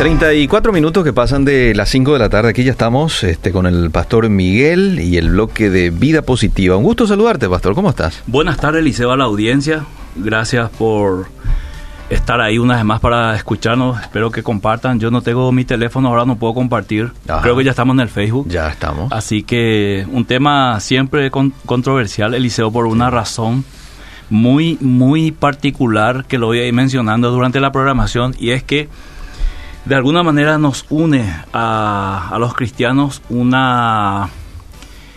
34 minutos que pasan de las 5 de la tarde. Aquí ya estamos este, con el pastor Miguel y el bloque de Vida Positiva. Un gusto saludarte, pastor. ¿Cómo estás? Buenas tardes, Liceo, a la audiencia. Gracias por estar ahí una vez más para escucharnos. Espero que compartan. Yo no tengo mi teléfono, ahora no puedo compartir. Ajá. Creo que ya estamos en el Facebook. Ya estamos. Así que un tema siempre con- controversial, Eliseo, por una razón muy, muy particular que lo voy a ir mencionando durante la programación y es que de alguna manera nos une a, a los cristianos una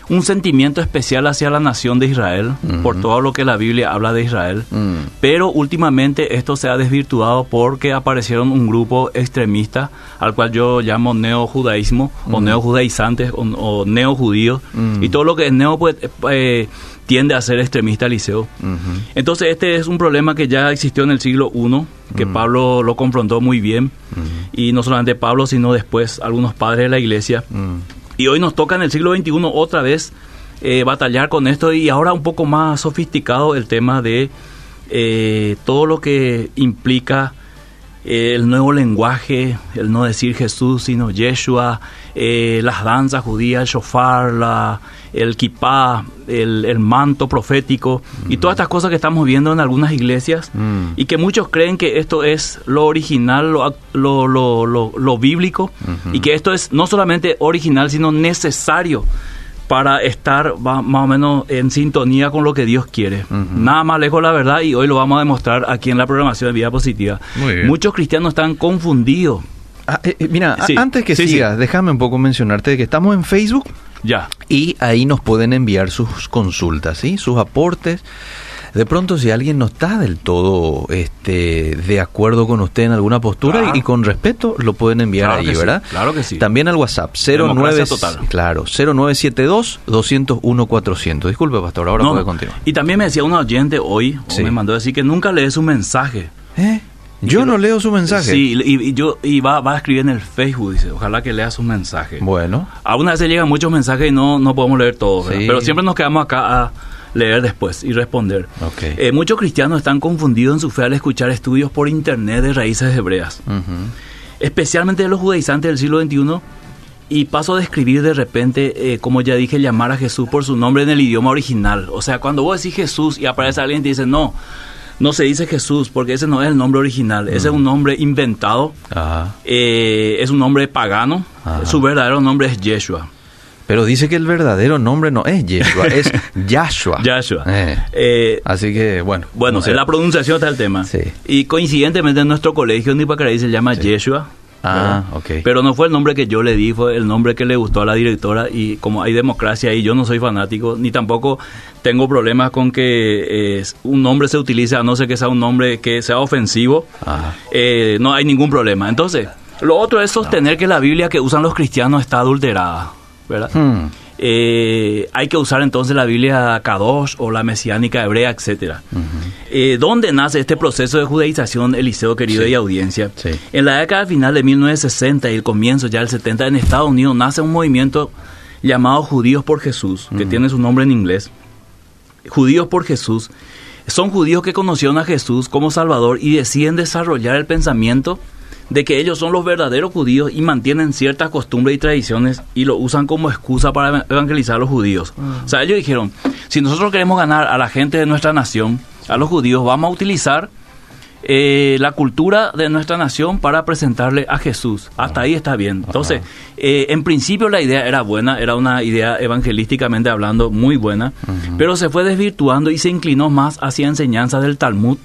un sentimiento especial hacia la nación de Israel por todo lo que la Biblia habla de Israel. Mm. Pero últimamente esto se ha desvirtuado porque aparecieron un grupo extremista al cual yo llamo neojudaísmo o neojudaizantes o, o neojudíos Mm. y todo lo que es neo pues, eh, tiende a ser extremista liceo. Ujú. Entonces este es un problema que ya existió en el siglo I, que Pablo lo confrontó muy bien y no solamente Pablo sino después algunos padres de la iglesia. Y hoy nos toca en el siglo XXI otra vez eh, batallar con esto y ahora un poco más sofisticado el tema de eh, todo lo que implica eh, el nuevo lenguaje, el no decir Jesús sino Yeshua, eh, las danzas judías, el shofar, la, el kippah, el, el manto profético y todas estas cosas que estamos viendo en algunas iglesias Mm. y que muchos creen que esto es lo original, lo, lo, lo, lo- lo bíblico y que esto es no solamente original sino necesario para estar más o menos en sintonía con lo que Dios quiere. Nada más lejos la verdad y hoy lo vamos a demostrar aquí en la programación de Vida Positiva. Muchos cristianos están confundidos. Ah, eh, eh, mira, Sí, antes que sí, sigas, déjame un poco mencionarte que estamos en Facebook Ya. y ahí nos pueden enviar sus consultas, ¿sí? sus aportes. De pronto, si alguien no está del todo este, de acuerdo con usted en alguna postura y, y con respeto, lo pueden enviar Claro ahí, que sí, ¿verdad? claro que sí. También al WhatsApp, 09, Democracia total. claro, 0972-201-400. Disculpe, pastor, ahora No, puede continuar. Y también me decía un oyente hoy, o Sí. me mandó a decir que nunca lee su mensaje. ¿Eh? Yo no leo su mensaje. Sí, y, y yo y va, va a escribir en el Facebook, dice, ojalá que lea su mensaje. Bueno, Algunas veces llegan muchos mensajes y no, no podemos leer todos, pero siempre nos quedamos acá a leer después y responder. Ok. Eh, muchos cristianos están confundidos en su fe al escuchar estudios por internet de raíces hebreas, especialmente de los judaizantes del siglo XXI. Y paso a describir de repente, eh, como ya dije, llamar a Jesús por su nombre en el idioma original. O sea, cuando vos decís Jesús y aparece alguien y te dice, no, no se dice Jesús porque ese no es el nombre original, ese es un nombre inventado, ajá. eh, es un nombre pagano, Ajá. su verdadero nombre es Yeshua. Pero dice que el verdadero nombre no es Yeshua, es Yahshua. Yahshua. Eh, Eh, Así que, bueno. bueno, no sé. en la pronunciación está el tema. Sí. Y coincidentemente en nuestro colegio en Nipacaraí se llama Yeshua. Ah, ¿verdad? ok. Pero no fue el nombre que yo le di, fue el nombre que le gustó a la directora y como hay democracia ahí, yo no soy fanático, ni tampoco tengo problemas con que eh, un nombre se utilice, a no ser que sea un nombre que sea ofensivo, Ajá. eh, no hay ningún problema. Entonces, lo otro es sostener que la Biblia que usan los cristianos está adulterada, ¿verdad? Hmm. Eh, hay que usar entonces la Biblia Kadosh o la mesiánica hebrea, etcétera. Eh, ¿Dónde nace este proceso de judaización, Eliseo querido Sí. y audiencia? Sí. En la década final de 1960 y el comienzo ya del 70 en Estados Unidos nace un movimiento llamado Judíos por Jesús, que tiene su nombre en inglés. Judíos por Jesús. Son judíos que conocieron a Jesús como Salvador y deciden desarrollar el pensamiento de que ellos son los verdaderos judíos y mantienen ciertas costumbres y tradiciones y lo usan como excusa para evangelizar a los judíos. O sea, ellos dijeron, si nosotros queremos ganar a la gente de nuestra nación, a los judíos, vamos a utilizar eh, la cultura de nuestra nación para presentarle a Jesús. Hasta ahí está bien. Entonces, eh, en principio la idea era buena, era una idea evangelísticamente hablando muy buena, pero se fue desvirtuando y se inclinó más hacia enseñanzas del Talmud,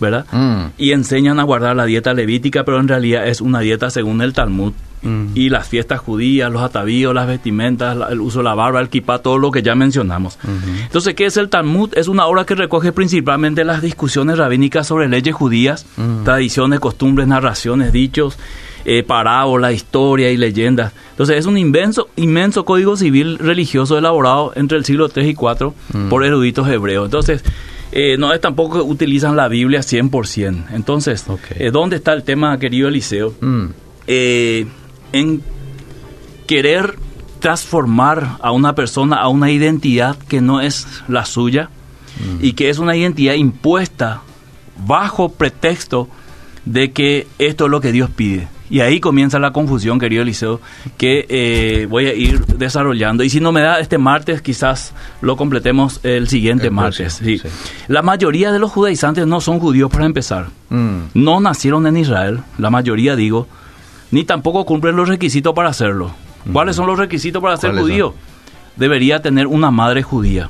¿verdad? Mm. Y enseñan a guardar la dieta levítica, pero en realidad es una dieta según el Talmud. Mm. Y las fiestas judías, los atavíos, las vestimentas, la- el uso de la barba, el kippah, todo lo que ya mencionamos. Entonces, ¿qué es el Talmud? Es una obra que recoge principalmente las discusiones rabínicas sobre leyes judías, tradiciones, costumbres, narraciones, dichos, eh, parábolas, historia y leyendas. Entonces, es un inmenso, inmenso código civil religioso elaborado entre el siglo III y IV por eruditos hebreos. Entonces, eh, no es tampoco que utilizan la Biblia 100%. Entonces, Ok. eh, ¿dónde está el tema, querido Eliseo? Mm. eh, en querer transformar a una persona a una identidad que no es la suya y que es una identidad impuesta bajo pretexto de que esto es lo que Dios pide. Y ahí comienza la confusión, querido Eliseo, que eh, voy a ir desarrollando. Y si no me da este martes, quizás lo completemos el siguiente El martes. próximo, sí. sí. La mayoría de los judaizantes no son judíos para empezar. Mm. No nacieron en Israel, la mayoría digo, ni tampoco cumplen los requisitos para hacerlo. ¿Cuáles son los requisitos para ser ¿Cuáles judío? Debería tener una madre judía.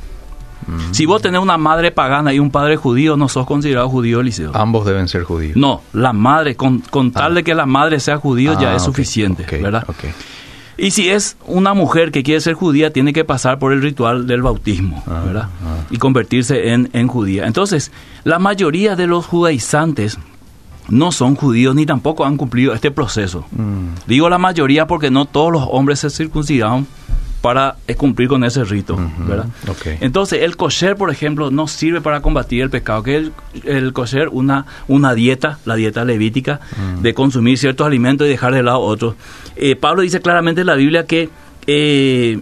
Si vos tenés una madre pagana y un padre judío, no sos considerado judío, Eliseo. Ambos deben ser judíos. No, la madre, con, con tal Ah. de que la madre sea judío ya Ah, es suficiente, ¿verdad? Y si es una mujer que quiere ser judía, tiene que pasar por el ritual del bautismo, Ah, ¿verdad? Y convertirse en, en judía. Entonces, la mayoría de los judaizantes no son judíos ni tampoco han cumplido este proceso. Mm. Digo la mayoría porque no todos los hombres se circuncidaron para cumplir con ese rito, ¿verdad? Entonces, el kosher, por ejemplo, no sirve para combatir el pecado, que el, el kosher, una, una dieta, la dieta levítica, Mm. de consumir ciertos alimentos y dejar de lado otros. Eh, Pablo dice claramente en la Biblia que eh,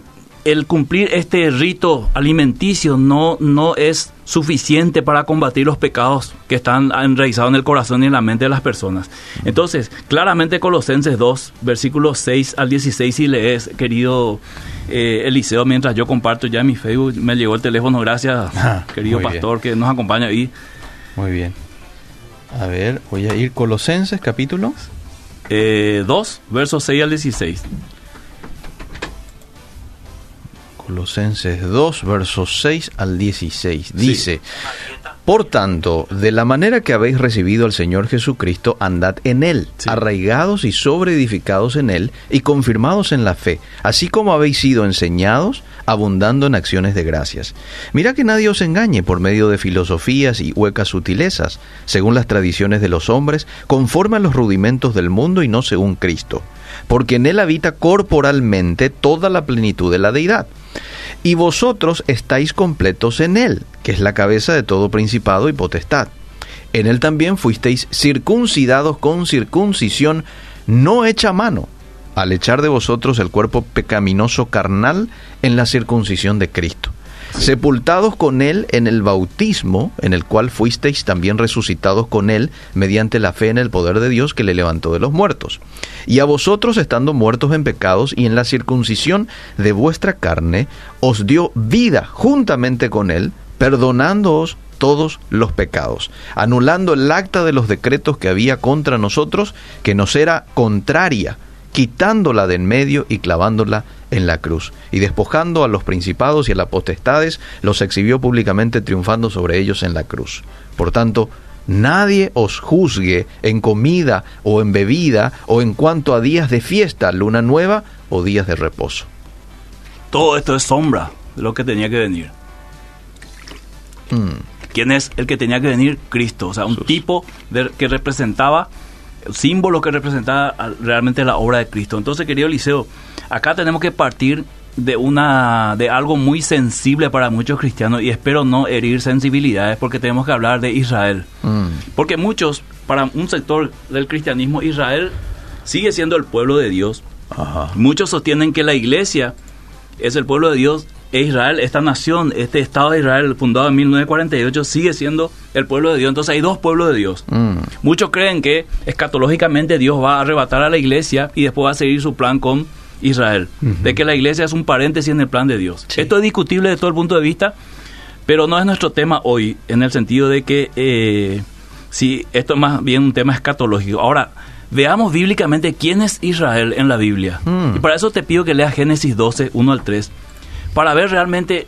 el cumplir este rito alimenticio no, no es suficiente para combatir los pecados que están enraizados en el corazón y en la mente de las personas. Entonces, claramente Colosenses 2, versículos 6 al 16, si lees, querido eh, Eliseo, mientras yo comparto ya en mi Facebook, me llegó el teléfono, gracias, Ah, querido bien. pastor, que nos acompaña ahí. Muy bien. A ver, voy a ir Colosenses capítulo. Eh, 2, versos 6 al 16. Colosenses 2, versos 6 al 16. Dice, Por tanto, de la manera que habéis recibido al Señor Jesucristo, andad en Él, Sí. arraigados y sobreedificados en Él y confirmados en la fe, así como habéis sido enseñados, abundando en acciones de gracias. Mira que nadie os engañe por medio de filosofías y huecas sutilezas, según las tradiciones de los hombres, conforme a los rudimentos del mundo y no según Cristo, porque en Él habita corporalmente toda la plenitud de la deidad. Y vosotros estáis completos en Él, que es la cabeza de todo principado y potestad. En Él también fuisteis circuncidados con circuncisión no hecha mano, al echar de vosotros el cuerpo pecaminoso carnal en la circuncisión de Cristo. Sepultados con Él en el bautismo, en el cual fuisteis también resucitados con Él mediante la fe en el poder de Dios que le levantó de los muertos. Y a vosotros, estando muertos en pecados y en la circuncisión de vuestra carne, os dio vida juntamente con Él, perdonándoos todos los pecados, anulando el acta de los decretos que había contra nosotros, que nos era contraria, quitándola de en medio y clavándola en la cruz, y despojando a los principados y a las potestades, los exhibió públicamente triunfando sobre ellos en la cruz. Por tanto, nadie os juzgue en comida o en bebida o en cuanto a días de fiesta, luna nueva o días de reposo. Todo esto es sombra de lo que tenía que venir. Mm, ¿Quién es el que tenía que venir? Cristo. O sea, un tipo de- que representaba, símbolo que representaba realmente la obra de Cristo. Entonces, querido Eliseo, acá tenemos que partir de una de algo muy sensible para muchos cristianos y espero no herir sensibilidades porque tenemos que hablar de Israel. mm, Porque muchos, para un sector del cristianismo, Israel sigue siendo el pueblo de Dios. ajá. Muchos sostienen que la iglesia es el pueblo de Dios Israel, esta nación, este Estado de Israel fundado en 1948, sigue siendo el pueblo de Dios. Entonces hay dos pueblos de Dios. Mm, Muchos creen que escatológicamente Dios va a arrebatar a la iglesia y después va a seguir su plan con Israel. De que la iglesia es un paréntesis en el plan de Dios. Sí. Esto es discutible de todo el punto de vista, pero no es nuestro tema hoy, en el sentido de que eh, sí, esto es más bien un tema escatológico. Ahora, veamos bíblicamente quién es Israel en la Biblia. Mm. Y para eso te pido que leas Génesis 12, 1 al 3, para ver realmente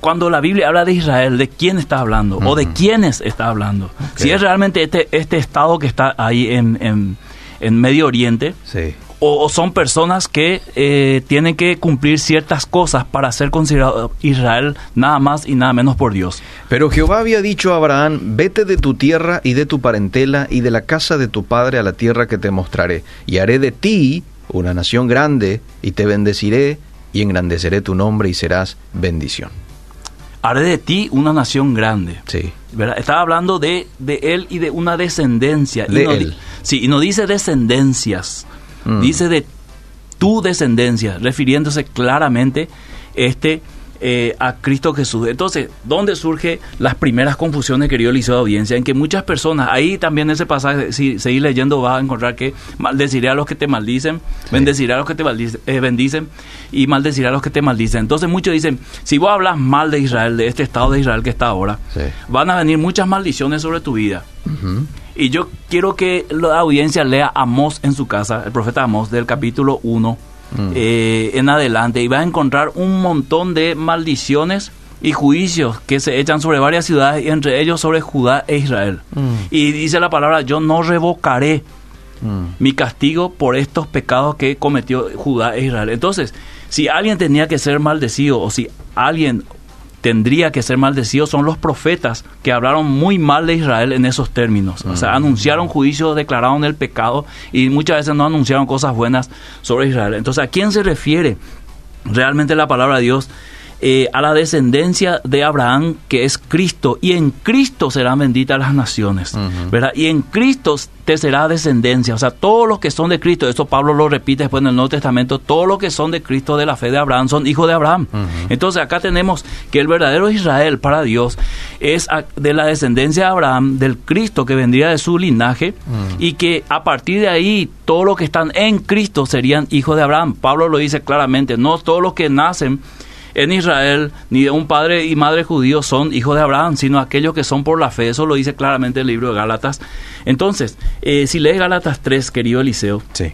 cuando la Biblia habla de Israel, de quién está hablando o de quiénes está hablando. Si es realmente este, este estado que está ahí en, en- en Medio Oriente sí. o, o son personas que eh, tienen que cumplir ciertas cosas para ser considerado Israel nada más y nada menos por Dios. Pero Jehová había dicho a Abraham, vete de tu tierra y de tu parentela y de la casa de tu padre a la tierra que te mostraré, y haré de ti una nación grande, y te bendeciré, y engrandeceré tu nombre y serás bendición. Haré de ti una nación grande. Sí. ¿verdad? Estaba hablando de, de él y de una descendencia. Y De no él. sí, y no dice descendencias, Mm. dice de tu descendencia, refiriéndose claramente este eh, a Cristo Jesús. Entonces, ¿dónde surgen las primeras confusiones, querido Eliseo de audiencia? En que muchas personas, ahí también ese pasaje, si seguís leyendo, vas a encontrar que maldeciré a los que te maldicen, bendeciré a los que te eh, bendicen y maldeciré a los que te maldicen. Entonces, muchos dicen, si vos hablas mal de Israel, de este Estado de Israel que está ahora, van a venir muchas maldiciones sobre tu vida. Y yo quiero que la audiencia lea Amós en su casa, el profeta Amós del capítulo 1 Mm. Eh, en adelante y va a encontrar un montón de maldiciones y juicios que se echan sobre varias ciudades y entre ellos sobre Judá e Israel. Mm. Y dice la palabra, yo no revocaré mm. mi castigo por estos pecados que cometió Judá e Israel. Entonces, si alguien tenía que ser maldecido o si alguien tendría que ser maldecido son los profetas que hablaron muy mal de Israel en esos términos. O sea, anunciaron juicios, declararon el pecado y muchas veces no anunciaron cosas buenas sobre Israel. Entonces, ¿a quién se refiere realmente la palabra de Dios? Eh, a la descendencia de Abraham, que es Cristo, y en Cristo serán benditas las naciones, ¿verdad? Y en Cristo te será descendencia, o sea, todos los que son de Cristo, esto Pablo lo repite después en el Nuevo Testamento, todos los que son de Cristo de la fe de Abraham son hijos de Abraham. Entonces acá tenemos que el verdadero Israel para Dios es de la descendencia de Abraham, del Cristo que vendría de su linaje, y que a partir de ahí todos los que están en Cristo serían hijos de Abraham. Pablo lo dice claramente, no todos los que nacen en Israel ni de un padre y madre judío son hijos de Abraham, sino aquellos que son por la fe. Eso lo dice claramente el libro de Gálatas. Entonces, eh, si lees Gálatas 3, querido Eliseo. Sí.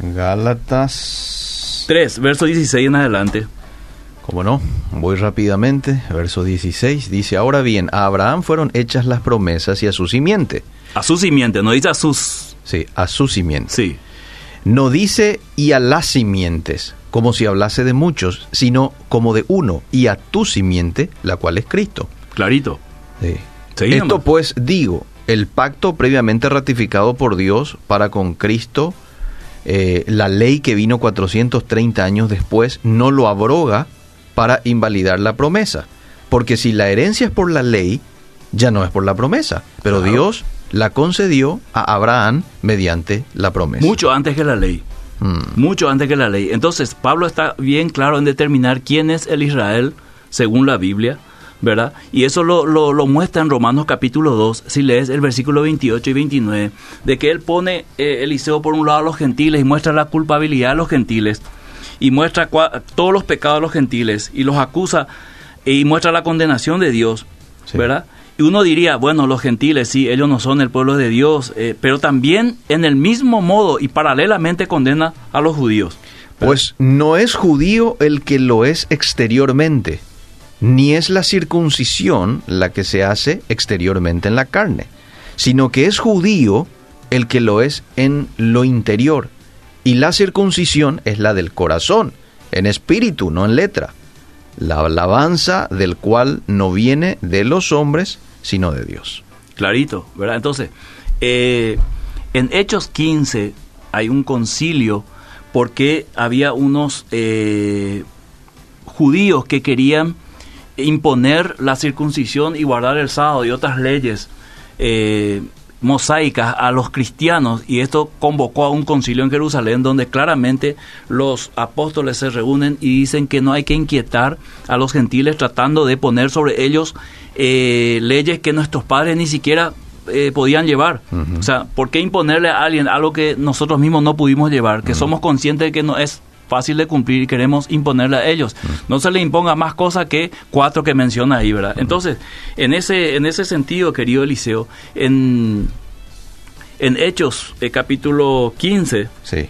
Gálatas 3, verso 16 en adelante. Como no, voy rápidamente. Verso 16 dice, ahora bien, a Abraham fueron hechas las promesas y a su simiente. A su simiente, no dice a sus... Sí, a su simiente. Sí. No dice y a las simientes, como si hablase de muchos, sino como de uno, y a tu simiente, la cual es Cristo. Clarito. Esto pues digo, el pacto previamente ratificado por Dios para con Cristo, eh, la ley que vino 430 años después, no lo abroga para invalidar la promesa. Porque si la herencia es por la ley, ya no es por la promesa. Pero Dios la concedió a Abraham mediante la promesa. Mucho antes que la ley. Mm. Mucho antes que la ley. Entonces, Pablo está bien claro en determinar quién es el Israel según la Biblia, ¿verdad? Y eso lo, lo, muestra en Romanos capítulo 2, si lees el versículo 28 y 29, de que él pone eh, Eliseo por un lado a los gentiles y muestra la culpabilidad de los gentiles, y muestra todos los pecados de los gentiles, y los acusa, y muestra la condenación de Dios, ¿verdad? Uno diría, bueno, los gentiles, sí, ellos no son el pueblo de Dios, eh, pero también en el mismo modo y paralelamente condena a los judíos. Pues no es judío el que lo es exteriormente, ni es la circuncisión la que se hace exteriormente en la carne, sino que es judío el que lo es en lo interior, y la circuncisión es la del corazón, en espíritu, no en letra la alabanza del cual no viene de los hombres, sino de Dios. Clarito, ¿verdad? Entonces, eh, en Hechos 15 hay un concilio porque había unos eh, judíos que querían imponer la circuncisión y guardar el sábado y otras leyes eh, mosaicas a los cristianos y esto convocó a un concilio en Jerusalén donde claramente los apóstoles se reúnen y dicen que no hay que inquietar a los gentiles tratando de poner sobre ellos eh, leyes que nuestros padres ni siquiera eh, podían llevar. O sea, ¿por qué imponerle a alguien algo que nosotros mismos no pudimos llevar? Que somos conscientes de que no es fácil de cumplir y queremos imponerle a ellos. No se le imponga más cosas que cuatro que menciona ahí, ¿verdad? Entonces, en ese, en ese sentido, querido Eliseo, en, en Hechos, el eh, capítulo 15. Sí.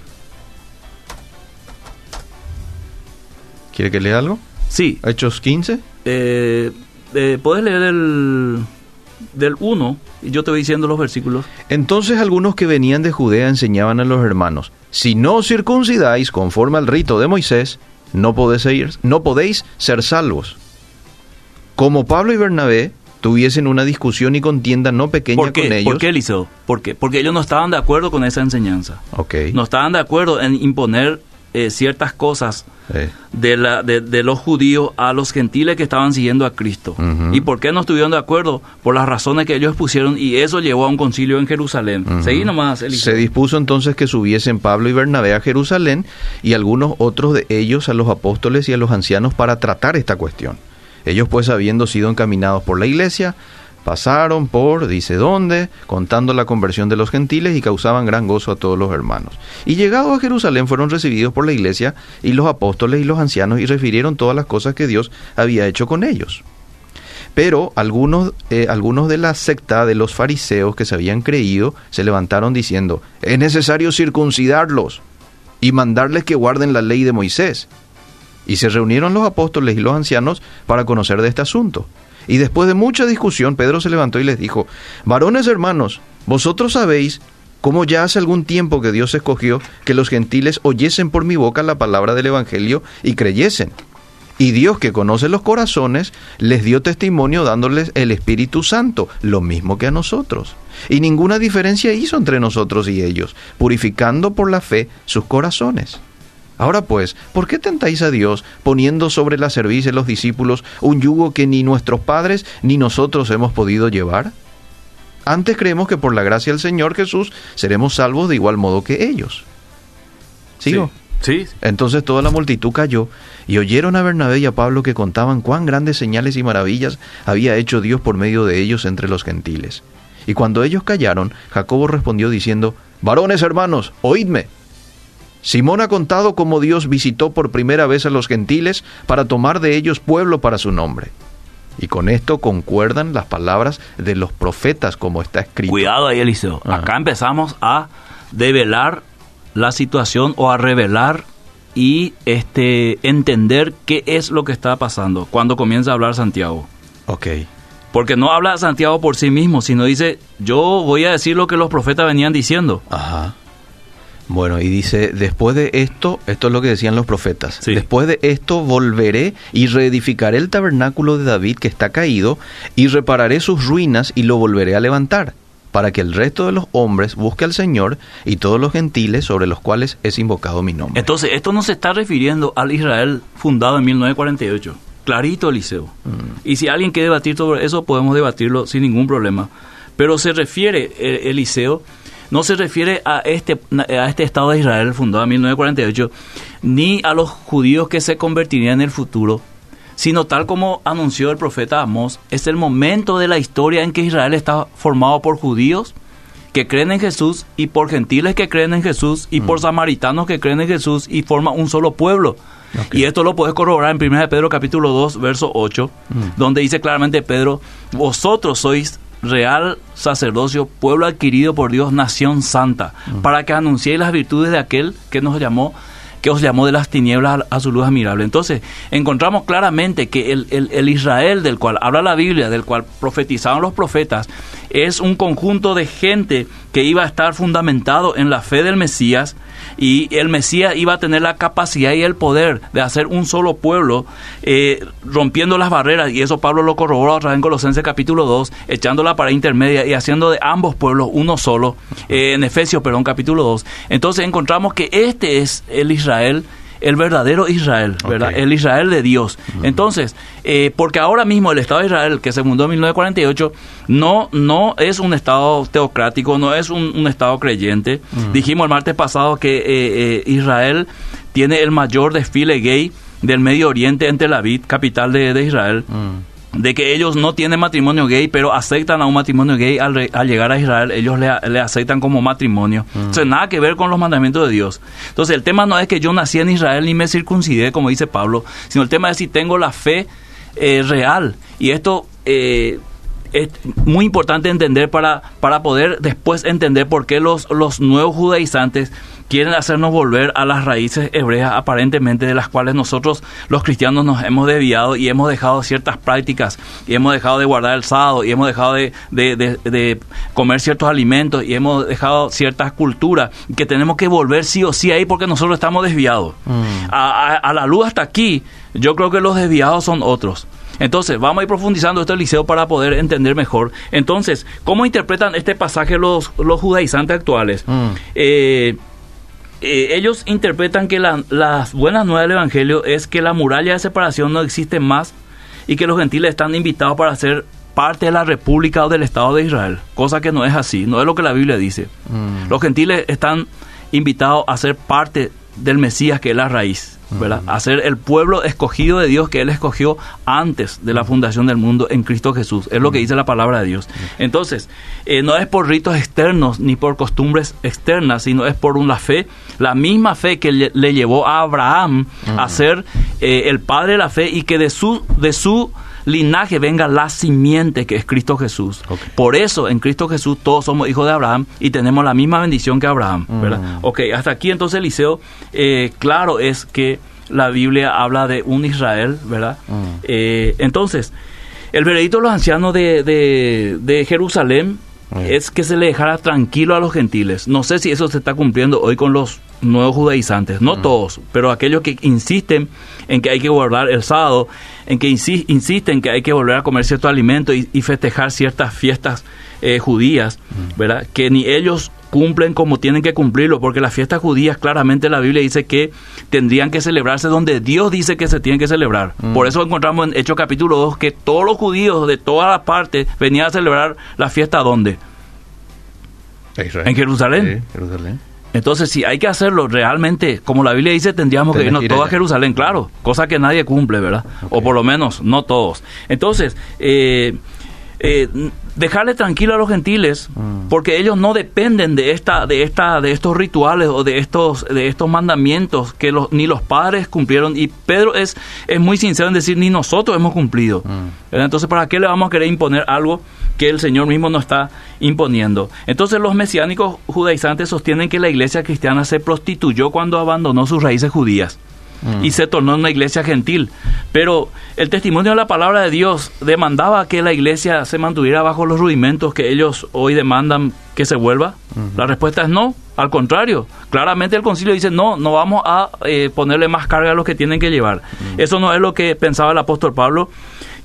¿Quiere que lea algo? Sí. Hechos 15. Eh, eh, ¿Puedes leer el, del 1 y yo te voy diciendo los versículos? Entonces algunos que venían de Judea enseñaban a los hermanos, si no circuncidáis conforme al rito de Moisés, no podéis, no podéis ser salvos. Como Pablo y Bernabé tuviesen una discusión y contienda no pequeña con ellos. ¿Por qué, Eliseo? ¿Por Porque ellos no estaban de acuerdo con esa enseñanza. Okay. No estaban de acuerdo en imponer eh, ciertas cosas de, la, de, de los judíos a los gentiles que estaban siguiendo a Cristo. ¿Y por qué no estuvieron de acuerdo? Por las razones que ellos expusieron y eso llevó a un concilio en Jerusalén. Ujú. Seguí nomás, Eliseo. Se dispuso entonces que subiesen Pablo y Bernabé a Jerusalén y algunos otros de ellos a los apóstoles y a los ancianos para tratar esta cuestión. Ellos pues habiendo sido encaminados por la iglesia, pasaron por, dice dónde, contando la conversión de los gentiles y causaban gran gozo a todos los hermanos. Y llegados a Jerusalén fueron recibidos por la iglesia y los apóstoles y los ancianos y refirieron todas las cosas que Dios había hecho con ellos. Pero algunos, eh, algunos de la secta de los fariseos que se habían creído se levantaron diciendo, es necesario circuncidarlos y mandarles que guarden la ley de Moisés. Y se reunieron los apóstoles y los ancianos para conocer de este asunto. Y después de mucha discusión, Pedro se levantó y les dijo, varones hermanos, vosotros sabéis cómo ya hace algún tiempo que Dios escogió que los gentiles oyesen por mi boca la palabra del Evangelio y creyesen. Y Dios que conoce los corazones les dio testimonio dándoles el Espíritu Santo, lo mismo que a nosotros. Y ninguna diferencia hizo entre nosotros y ellos, purificando por la fe sus corazones. Ahora pues, ¿por qué tentáis a Dios poniendo sobre la cerviz de los discípulos un yugo que ni nuestros padres ni nosotros hemos podido llevar? Antes creemos que por la gracia del Señor Jesús seremos salvos de igual modo que ellos. ¿Sigo? Sí. Entonces toda la multitud cayó y oyeron a Bernabé y a Pablo que contaban cuán grandes señales y maravillas había hecho Dios por medio de ellos entre los gentiles. Y cuando ellos callaron, Jacobo respondió diciendo, Varones hermanos, oídme. Simón ha contado cómo Dios visitó por primera vez a los gentiles para tomar de ellos pueblo para su nombre. Y con esto concuerdan las palabras de los profetas como está escrito. Cuidado ahí, Eliseo. Ajá. Acá empezamos a develar la situación o a revelar y este entender qué es lo que está pasando cuando comienza a hablar Santiago. Ok. Porque no habla Santiago por sí mismo, sino dice, yo voy a decir lo que los profetas venían diciendo. Ajá. Bueno, y dice, después de esto, esto es lo que decían los profetas, Sí. después de esto volveré y reedificaré el tabernáculo de David que está caído y repararé sus ruinas y lo volveré a levantar, para que el resto de los hombres busque al Señor y todos los gentiles sobre los cuales es invocado mi nombre. Entonces, esto no se está refiriendo al Israel fundado en 1948. Clarito, Eliseo. Y si alguien quiere debatir sobre eso, podemos debatirlo sin ningún problema. Pero se refiere, eh, Eliseo, no se refiere a este, a este Estado de Israel fundado en 1948, ni a los judíos que se convertirían en el futuro, sino tal como anunció el profeta Amós, es el momento de la historia en que Israel está formado por judíos que creen en Jesús y por gentiles que creen en Jesús y por samaritanos que creen en Jesús y forma un solo pueblo. Y esto lo puedes corroborar en 1 de Pedro capítulo 2, verso 8, donde dice claramente Pedro, vosotros sois real sacerdocio, pueblo adquirido por Dios, nación santa, para que anunciéis las virtudes de aquel que nos llamó que os llamó de las tinieblas a, a su luz admirable. Entonces, encontramos claramente que el, el- el Israel del cual habla la Biblia, del cual profetizaron los profetas, es un conjunto de gente que iba a estar fundamentado en la fe del Mesías y el Mesías iba a tener la capacidad y el poder de hacer un solo pueblo, eh, rompiendo las barreras, y eso Pablo lo corroboró otra vez en Colosenses capítulo 2, echando la intermedia y haciendo de ambos pueblos uno solo, eh, en Efesios, perdón, capítulo 2. Entonces encontramos que este es el Israel, el verdadero Israel, ¿verdad? El Israel de Dios. Entonces, eh, porque ahora mismo el Estado de Israel, que se fundó en 1948, no, no es un Estado teocrático, no es un, un Estado creyente. Dijimos el martes pasado que eh, eh, Israel tiene el mayor desfile gay del Medio Oriente en Tel Aviv, capital de, de Israel. De que ellos no tienen matrimonio gay, pero aceptan a un matrimonio gay al, re- al llegar a Israel, ellos le, le aceptan como matrimonio. Entonces, nada que ver con los mandamientos de Dios. Entonces, el tema no es que yo nací en Israel ni me circuncidé, como dice Pablo, sino el tema es si tengo la fe eh, real. Y esto eh, es muy importante entender para, para poder después entender por qué los, los nuevos judaizantes quieren hacernos volver a las raíces hebreas aparentemente de las cuales nosotros los cristianos nos hemos desviado y hemos dejado ciertas prácticas y hemos dejado de guardar el sábado y hemos dejado de, de- de- de comer ciertos alimentos y hemos dejado ciertas culturas que tenemos que volver sí o sí ahí porque nosotros estamos desviados. A, a- a la luz hasta aquí, yo creo que los desviados son otros. Entonces, vamos a ir profundizando esto, Eliseo, para poder entender mejor. Entonces, ¿cómo interpretan este pasaje los, los judaizantes actuales? Mm. Eh, eh, ellos interpretan que la- las buenas nuevas del Evangelio es que la muralla de separación no existe más y que los gentiles están invitados para ser parte de la república o del Estado de Israel, cosa que no es así, no es lo que la Biblia dice. Mm. Los gentiles están invitados a ser parte del Mesías, que es la raíz, ¿verdad? A ser el pueblo escogido de Dios que Él escogió antes de la fundación del mundo en Cristo Jesús. Es lo que dice la palabra de Dios. Entonces, eh, no es por ritos externos ni por costumbres externas, sino es por una fe, la misma fe que le, le llevó a Abraham a ser eh, el padre de la fe y que de su, de su linaje venga la simiente que es Cristo Jesús. Por eso en Cristo Jesús todos somos hijos de Abraham y tenemos la misma bendición que Abraham, ¿verdad? Mm. Ok, hasta aquí entonces Eliseo, eh, claro es que la Biblia habla de un Israel, ¿verdad? Mm. Eh, entonces, el veredicto de los ancianos de, de- de Jerusalén es que se le dejara tranquilo a los gentiles. No sé si eso se está cumpliendo hoy con los nuevos judaizantes, no todos, pero aquellos que insisten en que hay que guardar el sábado, en que insi- insisten que hay que volver a comer cierto alimento y, y festejar ciertas fiestas eh, judías, ¿verdad? Que ni ellos cumplen como tienen que cumplirlo, porque las fiestas judías claramente la Biblia dice que tendrían que celebrarse donde Dios dice que se tienen que celebrar. Por eso encontramos en Hechos capítulo 2 que todos los judíos de todas las partes venían a celebrar la fiesta ¿dónde? Israel. ¿En Jerusalén? Sí, Jerusalén. Entonces, si hay que hacerlo realmente, como la Biblia dice, tendríamos que Tenés irnos que todos a. Jerusalén, claro, cosa que nadie cumple, ¿verdad? O por lo menos, no todos. Entonces, eh, eh, dejarle tranquilo a los gentiles, Mm. porque ellos no dependen de esta, de esta, de estos rituales o de estos, de estos mandamientos que los, ni los padres cumplieron. Y Pedro es, es muy sincero en decir, ni nosotros hemos cumplido. Mm. Entonces, ¿para qué le vamos a querer imponer algo que el Señor mismo nos está imponiendo? Entonces, los mesiánicos judaizantes sostienen que la iglesia cristiana se prostituyó cuando abandonó sus raíces judías Mm. y se tornó una iglesia gentil. Pero el testimonio de la palabra de Dios demandaba que la iglesia se mantuviera bajo los rudimentos que ellos hoy demandan que se vuelva. La respuesta es no. Al contrario, claramente el concilio dice no, no vamos a eh, ponerle más carga a los que tienen que llevar. Eso no es lo que pensaba el apóstol Pablo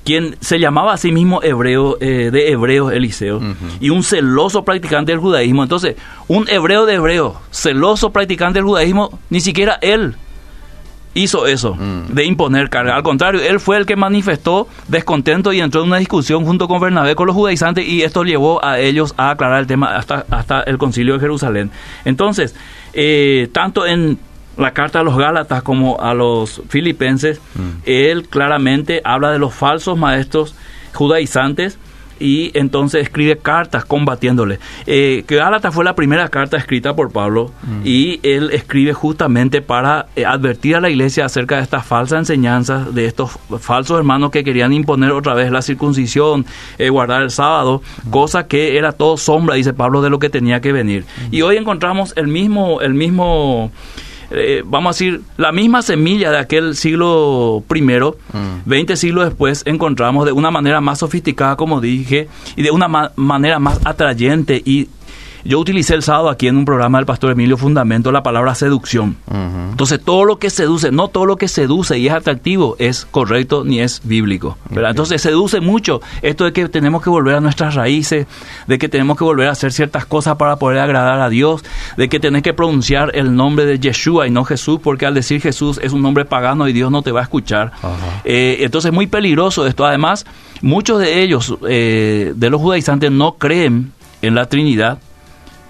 quien se llamaba a sí mismo hebreo, eh, de hebreos Eliseo, y un celoso practicante del judaísmo. Entonces, un hebreo de hebreo, celoso practicante del judaísmo, ni siquiera él hizo eso, Mm. de imponer carga. Al contrario, él fue el que manifestó descontento y entró en una discusión junto con Bernabé con los judaizantes y esto llevó a ellos a aclarar el tema hasta, hasta el concilio de Jerusalén. Entonces, eh, tanto en la carta a los Gálatas como a los filipenses, Mm. él claramente habla de los falsos maestros judaizantes y entonces escribe cartas combatiéndole. Eh, que Gálatas fue la primera carta escrita por Pablo y él escribe justamente para eh, advertir a la iglesia acerca de estas falsas enseñanzas, de estos falsos hermanos que querían imponer otra vez la circuncisión, eh, guardar el sábado, cosa que era todo sombra, dice Pablo, de lo que tenía que venir. Y hoy encontramos el mismo, el mismo eh, vamos a decir, la misma semilla de aquel siglo primero, Mm. 20 siglos después, encontramos de una manera más sofisticada, como dije, y de una ma- manera más atrayente. Y yo utilicé el sábado aquí en un programa del pastor Emilio Fundamento la palabra seducción. Entonces, todo lo que seduce, no todo lo que seduce y es atractivo es correcto ni es bíblico. Entonces, seduce mucho esto de que tenemos que volver a nuestras raíces, de que tenemos que volver a hacer ciertas cosas para poder agradar a Dios, de que tenés que pronunciar el nombre de Yeshua y no Jesús, porque al decir Jesús es un nombre pagano y Dios no te va a escuchar. Eh, entonces, es muy peligroso esto. Además, muchos de ellos, eh, de los judaizantes, no creen en la Trinidad.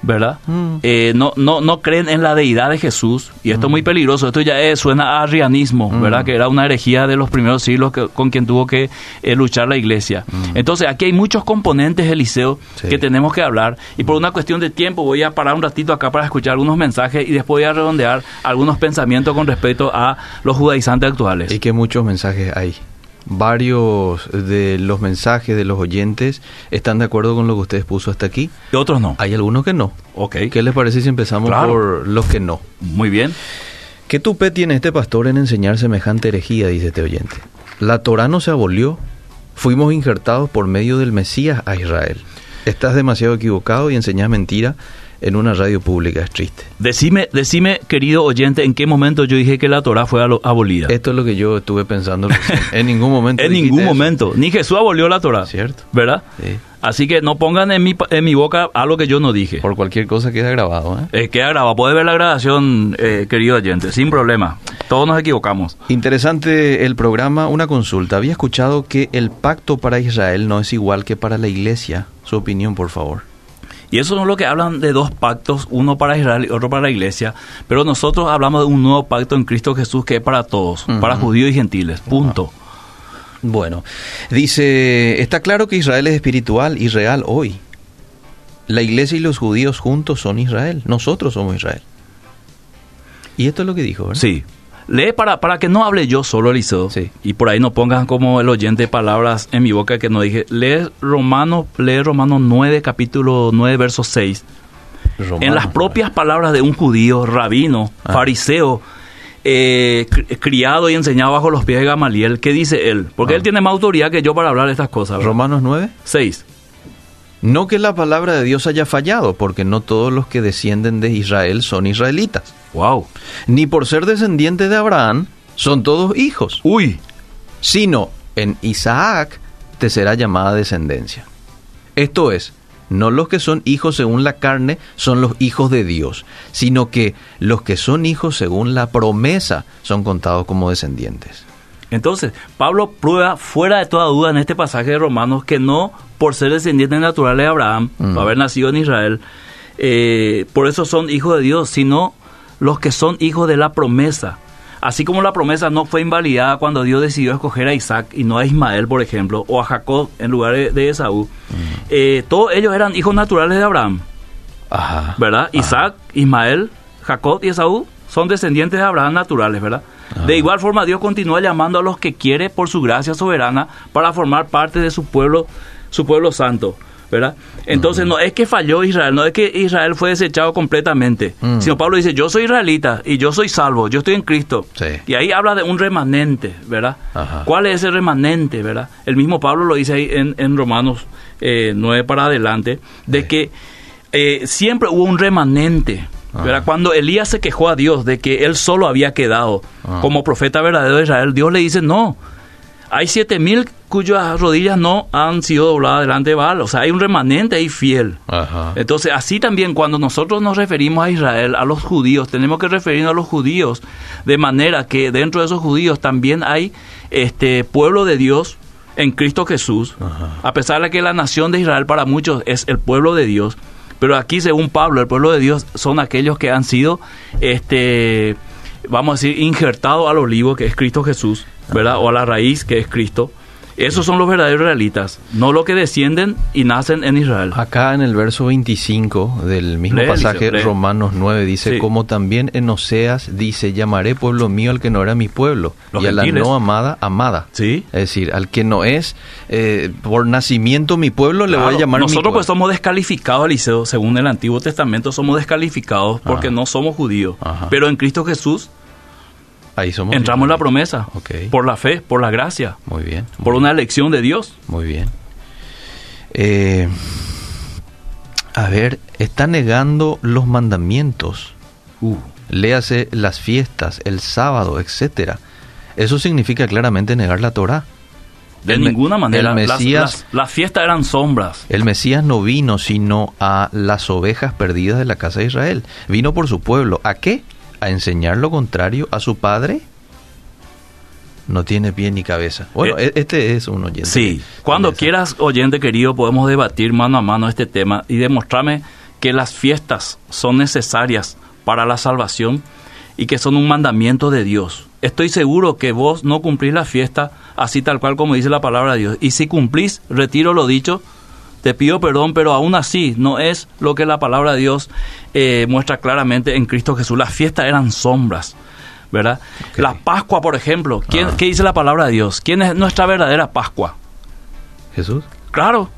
¿Verdad? Mm. Eh, no, no, no creen en la deidad de Jesús, y esto es muy peligroso, esto ya es- suena a arrianismo, Mm. ¿verdad? Que era una herejía de los primeros siglos que- con quien tuvo que eh, luchar la iglesia. Entonces, aquí hay muchos componentes, Eliseo, Sí. que tenemos que hablar, y por una cuestión de tiempo voy a parar un ratito acá para escuchar algunos mensajes y después voy a redondear algunos pensamientos con respecto a los judaizantes actuales. Y que muchos mensajes hay. Varios de los mensajes de los oyentes están de acuerdo con lo que ustedes puso hasta aquí. Y otros no. Hay algunos que no. Ok, ¿Qué les parece si empezamos Claro. por los que no? muy bien. ¿Qué tupé tiene este pastor en enseñar semejante herejía? Dice este oyente. La Torah no se abolió. Fuimos injertados por medio del Mesías a Israel. Estás demasiado equivocado y enseñas mentira en una radio pública. Es triste. Decime, decime, querido oyente, en qué momento yo dije que la Torah fue abolida. Esto es lo que yo estuve pensando. en ningún momento. En ningún eso. momento. Ni Jesús abolió la Torah. Cierto. ¿Verdad? Sí. Así que no pongan en mi, en mi boca algo que yo no dije. Por cualquier cosa queda grabado. ¿eh? Eh, queda grabado. Puede ver la grabación, eh, querido oyente, sin problema. Todos nos equivocamos. Interesante el programa. Una consulta. Había escuchado que el pacto para Israel no es igual que para la iglesia. Su opinión, por favor. Y eso es lo que hablan de dos pactos, uno para Israel y otro para la iglesia. Pero nosotros hablamos de un nuevo pacto en Cristo Jesús que es para todos, para judíos y gentiles. Punto. Bueno, dice, está claro que Israel es espiritual y real hoy. La iglesia y los judíos juntos son Israel. Nosotros somos Israel. Y esto es lo que dijo, ¿verdad? Sí. Lee para, para que no hable yo solo, Eliseo. Sí. Y por ahí no pongan como el oyente palabras en mi boca que no dije. Lee Romano, lee Romano 9, capítulo 9, verso 6. Romanos, en las propias palabras de un judío, rabino, Ah. fariseo, eh, cri- criado y enseñado bajo los pies de Gamaliel, ¿qué dice él? Porque Ah. él tiene más autoridad que yo para hablar de estas cosas. ¿verdad? Romanos 9. 6. No que la palabra de Dios haya fallado, porque no todos los que descienden de Israel son israelitas. Wow. Ni por ser descendientes de Abraham son todos hijos, Uy. sino en Isaac te será llamada descendencia. Esto es, no los que son hijos según la carne son los hijos de Dios, sino que los que son hijos según la promesa son contados como descendientes. Entonces, Pablo prueba fuera de toda duda en este pasaje de Romanos que no por ser descendientes naturales de Abraham, Mm. por haber nacido en Israel, eh, por eso son hijos de Dios, sino los que son hijos de la promesa. Así como la promesa no fue invalidada cuando Dios decidió escoger a Isaac y no a Ismael, por ejemplo, o a Jacob en lugar de, de Esaú, eh, todos ellos eran hijos naturales de Abraham. Ajá. ¿verdad? Isaac, Ismael, Jacob y Esaú son descendientes de Abraham naturales, ¿verdad? De igual forma, Dios continúa llamando a los que quiere por su gracia soberana para formar parte de su pueblo, su pueblo santo, ¿verdad? Entonces, no es que falló Israel, no es que Israel fue desechado completamente, Mm. sino Pablo dice, yo soy israelita y yo soy salvo, yo estoy en Cristo. Sí. Y ahí habla de un remanente, ¿verdad? Ajá. ¿Cuál es ese remanente, verdad? El mismo Pablo lo dice ahí en, en Romanos eh, 9 para adelante, de Sí. que eh, siempre hubo un remanente. Ajá. Cuando Elías se quejó a Dios de que él solo había quedado como profeta verdadero de Israel, Dios le dice, no, hay siete mil cuyas rodillas no han sido dobladas delante de Baal. O sea, hay un remanente ahí fiel. Ajá. Entonces, así también cuando nosotros nos referimos a Israel, a los judíos, tenemos que referirnos a los judíos de manera que dentro de esos judíos también hay este pueblo de Dios en Cristo Jesús, Ajá. a pesar de que la nación de Israel para muchos es el pueblo de Dios, pero aquí según Pablo, el pueblo de Dios son aquellos que han sido este vamos a decir injertados al olivo que es Cristo Jesús, ¿verdad? O a la raíz que es Cristo. Esos son los verdaderos israelitas, no los que descienden y nacen en Israel. Acá en el verso 25 del mismo Lee, pasaje, lee. Romanos 9, dice, Sí. como también en Oseas dice, llamaré pueblo mío al que no era mi pueblo, Los y a la no amada, amada. Sí. Es decir, al que no es eh, por nacimiento mi pueblo, le voy a llamar mi Nosotros pues pueblo. somos descalificados, Eliseo, según el Antiguo Testamento, somos descalificados porque no somos judíos. Ajá. Pero en Cristo Jesús Ahí somos. entramos en la promesa, por la fe, por la gracia, Muy bien. por una elección de Dios. Muy bien. Eh, a ver, está negando los mandamientos. Uh. Léase las fiestas, el sábado, etcétera. Eso significa claramente negar la Torá. De El ninguna manera. el Las- Mesías- las, las fiestas eran sombras. El Mesías no vino sino a las ovejas perdidas de la casa de Israel. Vino por su pueblo. ¿A qué? ¿A enseñar lo contrario a su padre? No tiene pie ni cabeza. Bueno, Eh, este es un oyente. Sí, cuando quieras, oyente querido, podemos debatir mano a mano este tema y demostrarme que las fiestas son necesarias para la salvación y que son un mandamiento de Dios. Estoy seguro que vos no cumplís la fiesta así tal cual como dice la palabra de Dios. Y si cumplís, retiro lo dicho, te pido perdón, pero aún así no es lo que la palabra de Dios eh, muestra claramente en Cristo Jesús. Las fiestas eran sombras. ¿Verdad? La Pascua, por ejemplo, ¿quién, Ah. ¿qué dice la palabra de Dios? ¿Quién es nuestra verdadera Pascua? Jesús. Claro,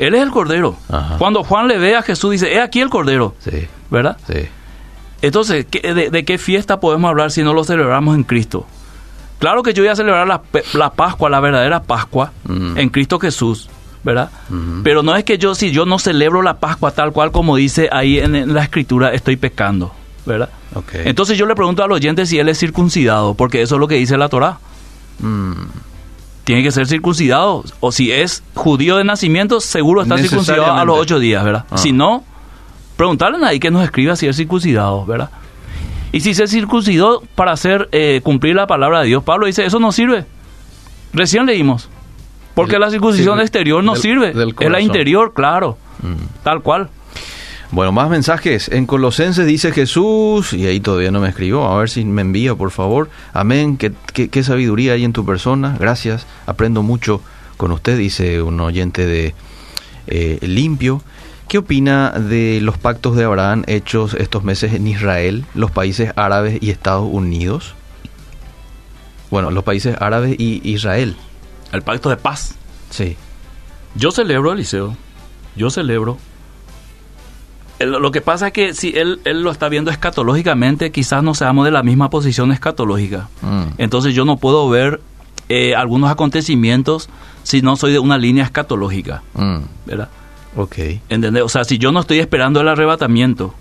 Él es el Cordero. Ajá. Cuando Juan le ve a Jesús, dice, he aquí el Cordero, Sí, ¿verdad? sí. Entonces, ¿qué- de, de qué fiesta podemos hablar si no lo celebramos en Cristo? Claro que yo voy a celebrar la Pascua, la verdadera Pascua, Mm. en Cristo Jesús, ¿verdad? Pero no es que yo, si yo no celebro la Pascua tal cual como dice ahí en, en la Escritura, estoy pecando, ¿verdad? Ok. Entonces yo le pregunto al oyente si él es circuncidado, porque eso es lo que dice la Torá. Mm, tiene que ser circuncidado. O si es judío de nacimiento, seguro está circuncidado a los ocho días, ¿verdad? Ah. Si no, preguntarle ahí que nos escriba si es circuncidado, ¿verdad? Y si se circuncidó para hacer eh, cumplir la palabra de Dios, Pablo dice, eso no sirve. Recién leímos. Porque El- la circuncisión sí, exterior no del- sirve. del es la interior, claro. Mm. Tal cual. Bueno, más mensajes. En Colosenses dice Jesús, y ahí todavía no me escribió, a ver si me envía, por favor. Amén, qué, qué- qué sabiduría hay en tu persona. Gracias, aprendo mucho con usted, dice un oyente de eh, Limpio. ¿Qué opina de los pactos de Abraham hechos estos meses en Israel, los países árabes y Estados Unidos? Bueno, los países árabes y Israel. El pacto de paz. Sí. Yo celebro, Eliseo. Yo celebro. El- lo que pasa es que si él, él lo está viendo escatológicamente, quizás no seamos de la misma posición escatológica. Mm. Entonces yo no puedo ver eh, algunos acontecimientos si no soy de una línea escatológica, Mm. ¿verdad? Ok. ¿Entendés? O sea, si yo no estoy esperando el arrebatamiento,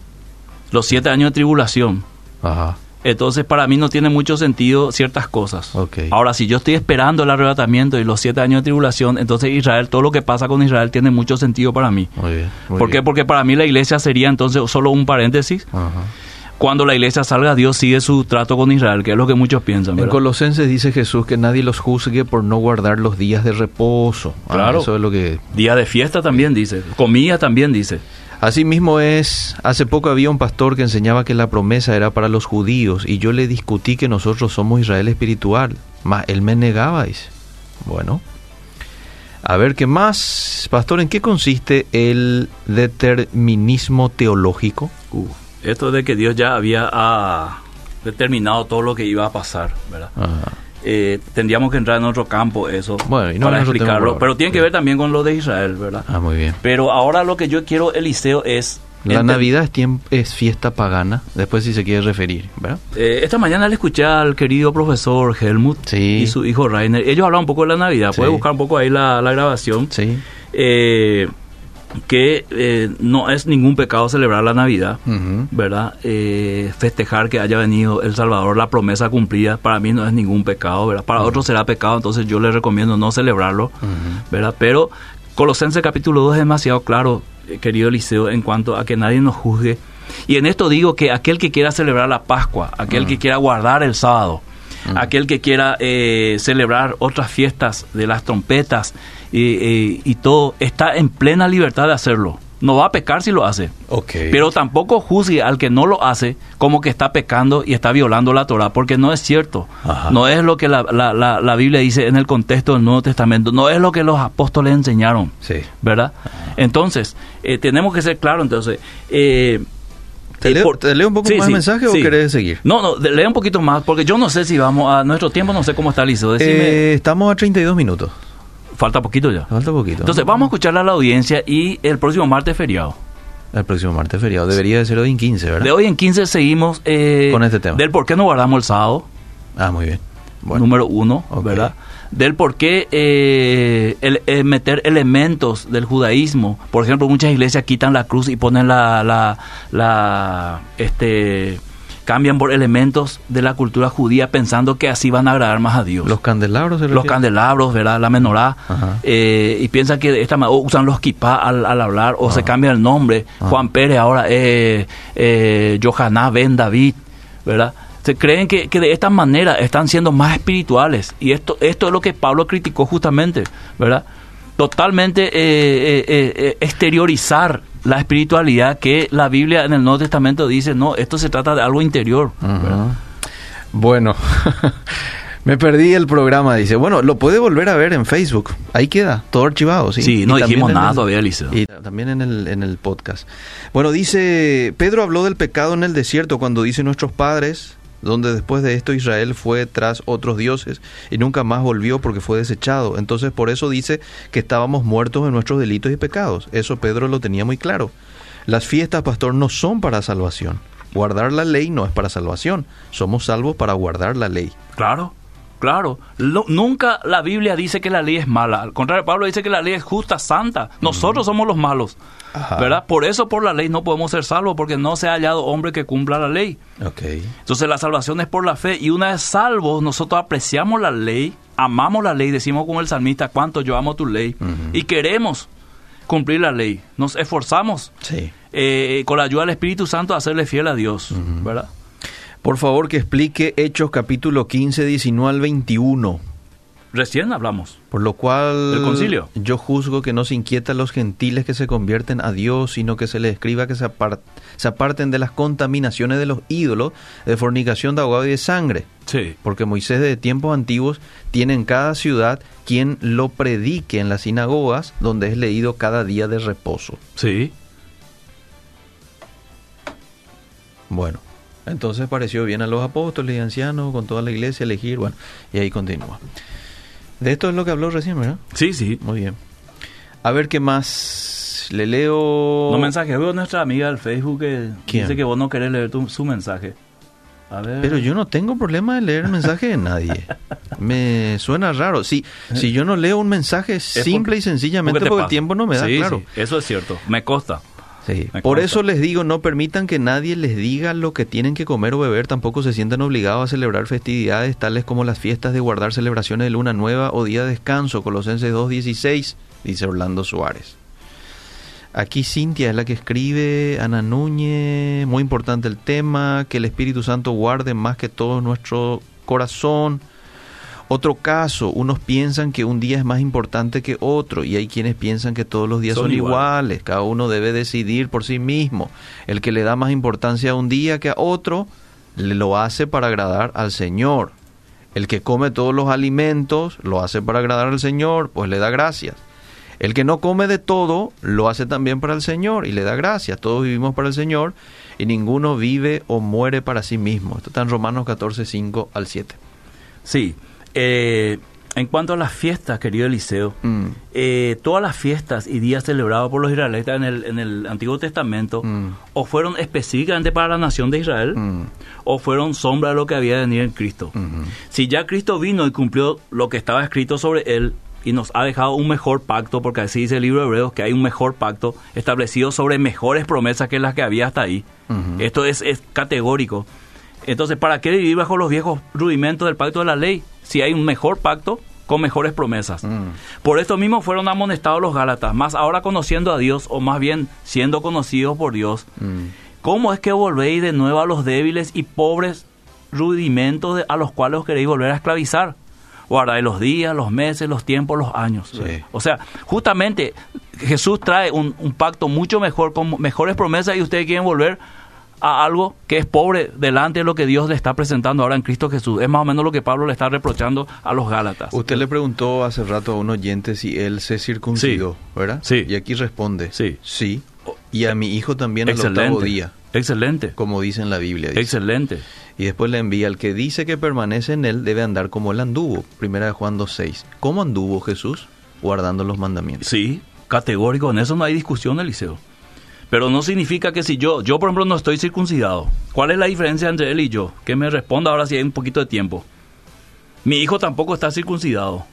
los siete años de tribulación, Ajá. Entonces para mí no tiene mucho sentido ciertas cosas. Ok. Ahora, si yo estoy esperando el arrebatamiento y los siete años de tribulación, entonces Israel, todo lo que pasa con Israel tiene mucho sentido para mí. Muy bien. muy ¿Por qué? bien. Porque para mí la iglesia sería entonces solo un paréntesis. Ajá. Cuando la iglesia salga, Dios sigue su trato con Israel, que es lo que muchos piensan. En. Colosenses dice Jesús que nadie los juzgue por no guardar los días de reposo. Ah, Claro. eso es lo que... Día de fiesta también dice, comida también dice. Asimismo es, hace poco había un pastor que enseñaba que la promesa era para los judíos y yo le discutí que nosotros somos Israel espiritual, mas él me negaba, dice. Bueno, a ver qué más, pastor, ¿en qué consiste el determinismo teológico? Uh, esto de que Dios ya había ah, determinado todo lo que iba a pasar, ¿verdad? Ajá. Eh, tendríamos que entrar en otro campo eso Bueno, y no para explicarlo, pero tiene que ver también con lo de Israel, ¿verdad? Ah, muy bien. Pero ahora lo que yo quiero, Eliseo, es... La Navidad es, fiesta pagana, después si se quiere referir, ¿verdad? Eh, esta mañana le escuché al querido profesor Helmut Sí. y su hijo Rainer. Ellos hablan un poco de la Navidad. Sí. Puede buscar un poco ahí la, la grabación. Sí. Eh, que eh, no es ningún pecado celebrar la Navidad. ¿verdad? Eh, festejar que haya venido El Salvador, la promesa cumplida, para mí no es ningún pecado, ¿verdad? Para otros será pecado, entonces yo les recomiendo no celebrarlo. ¿verdad? Pero Colosenses capítulo 2 es demasiado claro, eh, querido Eliseo, en cuanto a que nadie nos juzgue. Y en esto digo que aquel que quiera celebrar la Pascua, aquel que quiera guardar el sábado, aquel que quiera eh, celebrar otras fiestas de las trompetas y, y todo, está en plena libertad de hacerlo. No va a pecar si lo hace. Ok. Pero tampoco juzgue al que no lo hace como que está pecando y está violando la Torah, porque no es cierto. Ajá. No es lo que la, la- la- la Biblia dice en el contexto del Nuevo Testamento, no es lo que los apóstoles enseñaron, Sí. ¿verdad? Entonces, eh, tenemos que ser claros, entonces... eh, ¿Te eh, leo, por- te leo un poco Sí, más sí, el mensaje o querés seguir? No, no, lee un poquito más, porque yo no sé si vamos a nuestro tiempo, no sé cómo está listo. Decime, Eh, estamos a 32 minutos. Falta poquito ya. Falta poquito. Entonces, vamos a escucharle a la audiencia y el próximo martes feriado. El próximo martes feriado. Debería de ser hoy en 15, ¿verdad? De hoy en 15 seguimos eh, Con este tema. del por qué no guardamos el sábado, Ah, muy bien. Bueno. número uno. ¿verdad? Del por qué eh, el- eh, meter elementos del judaísmo. Por ejemplo, muchas iglesias quitan la cruz y ponen la, la, la este cambian por elementos de la cultura judía pensando que así van a agradar más a Dios. Los candelabros los candelabros, ¿verdad? La menorá. Eh, y piensan que de esta manera o usan los kipá al, al hablar o se Ajá. cambia el nombre. Ajá. Juan Pérez ahora es eh, Johaná Ben David, ¿verdad? Se creen que, que de esta manera están siendo más espirituales. Y esto, esto es lo que Pablo criticó justamente, ¿verdad? Totalmente eh, eh, eh, eh, exteriorizar la espiritualidad que la Biblia en el Nuevo Testamento dice, no, esto se trata de algo interior. Bueno, me perdí el programa, dice. Bueno, lo puede volver a ver en Facebook. Ahí queda, todo archivado, sí. Sí, no dijimos nada el- todavía, Eliseo. Y también en el, en el podcast. Bueno, dice, Pedro habló del pecado en el desierto cuando dice nuestros padres, donde después de esto Israel fue tras otros dioses y nunca más volvió porque fue desechado. Entonces por eso dice que estábamos muertos en nuestros delitos y pecados. Eso Pedro lo tenía muy claro. Las fiestas, pastor, no son para salvación. Guardar la ley no es para salvación. Somos salvos para guardar la ley. Claro. Claro, nunca la Biblia dice que la ley es mala. Al contrario, Pablo dice que la ley es justa, santa. Nosotros somos los malos. Ajá. ¿Verdad? Por eso por la ley no podemos ser salvos, porque no se ha hallado hombre que cumpla la ley. Ok. Entonces la salvación es por la fe y una vez salvos nosotros apreciamos la ley, amamos la ley, decimos como el salmista, cuánto yo amo tu ley y queremos cumplir la ley. Nos esforzamos Sí. eh, con la ayuda del Espíritu Santo a hacerle fiel a Dios, ¿verdad? Por favor, que explique Hechos capítulo 15, 19 al 21. Recién hablamos. Por lo cual ¿Del concilio? yo juzgo que no se inquieta a los gentiles que se convierten a Dios, sino que se les escriba que se, se aparten de las contaminaciones de los ídolos, de fornicación de agua y de sangre. Sí. Porque Moisés de tiempos antiguos tiene en cada ciudad quien lo predique en las sinagogas, donde es leído cada día de reposo. Sí. Bueno, entonces pareció bien a los apóstoles y ancianos, con toda la iglesia, elegir, bueno, y ahí continúa. De esto es lo que habló recién, ¿verdad? Sí, sí. Muy bien. A ver qué más. Le leo. No mensaje. Veo a nuestra amiga del Facebook que ¿Quién? dice que vos no querés leer tu- su mensaje. A ver. Pero yo no tengo problema de leer el mensaje de nadie. Me suena raro. Si, si yo no leo un mensaje simple y sencillamente te porque, el tiempo no me da, Sí, claro. sí, eso es cierto. Me consta. Sí. Por eso les digo, no permitan que nadie les diga lo que tienen que comer o beber, tampoco se sientan obligados a celebrar festividades tales como las fiestas de guardar celebraciones de luna nueva o día de descanso, Colosenses 2.16, dice Orlando Suárez. Aquí Cintia es la que escribe, Ana Núñez, muy importante el tema, que el Espíritu Santo guarde más que todo nuestro corazón. Otro caso, unos piensan que un día es más importante que otro y hay quienes piensan que todos los días Son son, iguales. iguales. Cada uno debe decidir por sí mismo. El que le da más importancia a un día que a otro, le lo hace para agradar al Señor. El que come todos los alimentos, lo hace para agradar al Señor, pues le da gracias. El que no come de todo, lo hace también para el Señor y le da gracias. Todos vivimos para el Señor y ninguno vive o muere para sí mismo. Esto está en Romanos 14, 5 al 7. Sí. Eh, en cuanto a las fiestas, querido Eliseo, Mm. eh, todas las fiestas y días celebrados por los israelitas en el, en el Antiguo Testamento Mm. o fueron específicamente para la nación de Israel Mm. o fueron sombra de lo que había de venir en Cristo. Ujú. Si ya Cristo vino y cumplió lo que estaba escrito sobre él y nos ha dejado un mejor pacto, porque así dice el libro de Hebreos, que hay un mejor pacto establecido sobre mejores promesas que las que había hasta ahí. Ujú. Esto es, es categórico. Entonces, ¿para qué vivir bajo los viejos rudimentos del pacto de la ley si hay un mejor pacto con mejores promesas? Mm. Por esto mismo fueron amonestados los Gálatas, más ahora conociendo a Dios, o más bien siendo conocidos por Dios, Mm. ¿Cómo es que volvéis de nuevo a los débiles y pobres rudimentos de- a los cuales os queréis volver a esclavizar? Guardáis los días, los meses, los tiempos, los años. Sí. O sea, justamente Jesús trae un, un pacto mucho mejor, con mejores promesas y ustedes quieren volver a algo que es pobre delante de lo que Dios le está presentando ahora en Cristo Jesús. Es más o menos lo que Pablo le está reprochando a los Gálatas. Usted le preguntó hace rato a un oyente si él se circuncidó, ¿verdad? Sí. Y aquí responde, Sí. sí. Y a mi hijo también al Excelente. octavo día, Excelente. como dice en la Biblia. dice. Excelente. Y después le envía, el que dice que permanece en él debe andar como él anduvo. Primera de Juan 2.6. ¿Cómo anduvo Jesús? Guardando los mandamientos. Sí, categórico, en eso no hay discusión, Eliseo. Pero no significa que si yo, yo por ejemplo no estoy circuncidado, ¿cuál es la diferencia entre él y yo? Que me responda ahora si hay un poquito de tiempo. Mi hijo tampoco está circuncidado.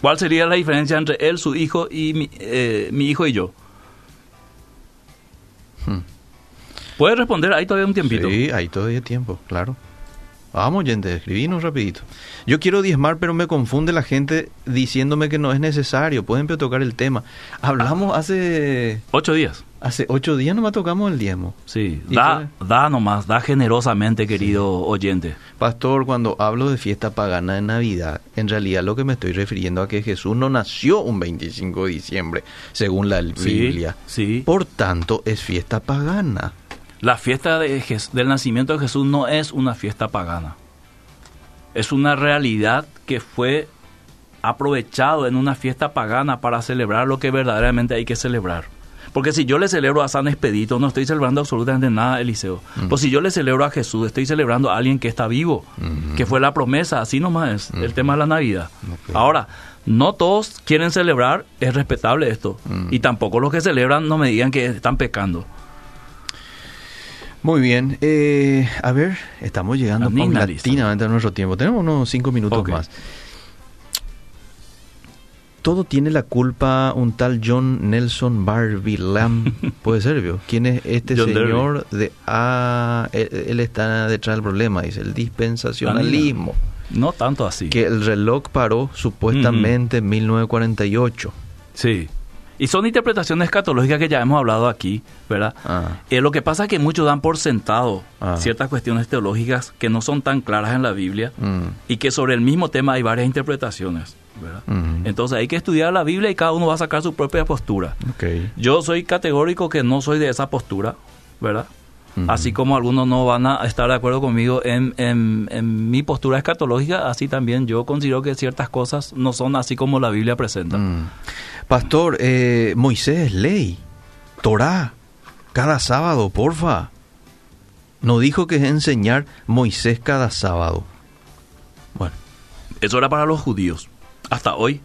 ¿Cuál sería la diferencia entre él, su hijo y mi, eh, mi hijo y yo? Hmm. ¿Puede responder? Ahí todavía un tiempito. Sí, hay todavía tiempo, claro. Vamos, oyente, escribinos rapidito. Yo quiero diezmar, pero me confunde la gente diciéndome que no es necesario. Pueden tocar el tema. Hablamos hace Ocho días. hace ocho días nomás tocamos el diezmo. Sí, ¿Y da, da nomás, da generosamente, querido oyente. Pastor, cuando hablo de fiesta pagana de Navidad, en realidad lo que me estoy refiriendo a que Jesús no nació un 25 de diciembre, según la Sí, Biblia. sí. Por tanto, es fiesta pagana. La fiesta de del nacimiento de Jesús no es una fiesta pagana. Es una realidad que fue aprovechado en una fiesta pagana para celebrar lo que verdaderamente hay que celebrar. Porque si yo le celebro a San Expedito, no estoy celebrando absolutamente nada, Eliseo. Pues si yo le celebro a Jesús, estoy celebrando a alguien que está vivo, Ujú. que fue la promesa, así nomás es el Ujú. tema de la Navidad. Ahora, no todos quieren celebrar, es respetable esto. Mm. Y tampoco los que celebran no me digan que están pecando. Muy bien. Eh, a ver, estamos llegando paulatinamente a nuestro tiempo. Tenemos unos cinco minutos más. Todo tiene la culpa un tal John Nelson Barbie Lamb. Puede ser, ¿vio? ¿Quién es este John señor de... Ah, él, él está detrás del problema, dice, el dispensacionalismo. No tanto así. Que el reloj paró supuestamente en 1948. Sí. Y son interpretaciones escatológicas que ya hemos hablado aquí, ¿verdad? Ah, Eh, lo que pasa es que muchos dan por sentado Ah. ciertas cuestiones teológicas que no son tan claras en la Biblia mm, y que sobre el mismo tema hay varias interpretaciones, ¿verdad? mm, Entonces hay que estudiar la Biblia y cada uno va a sacar su propia postura. Yo soy categórico que no soy de esa postura, ¿verdad? Así como algunos no van a estar de acuerdo conmigo en, en- en mi postura escatológica, así también yo considero que ciertas cosas no son así como la Biblia presenta. Mm. Pastor, eh, Moisés es ley. Torá. Cada sábado, porfa. No dijo que es enseñar Moisés cada sábado. Bueno. Eso era para los judíos, hasta hoy,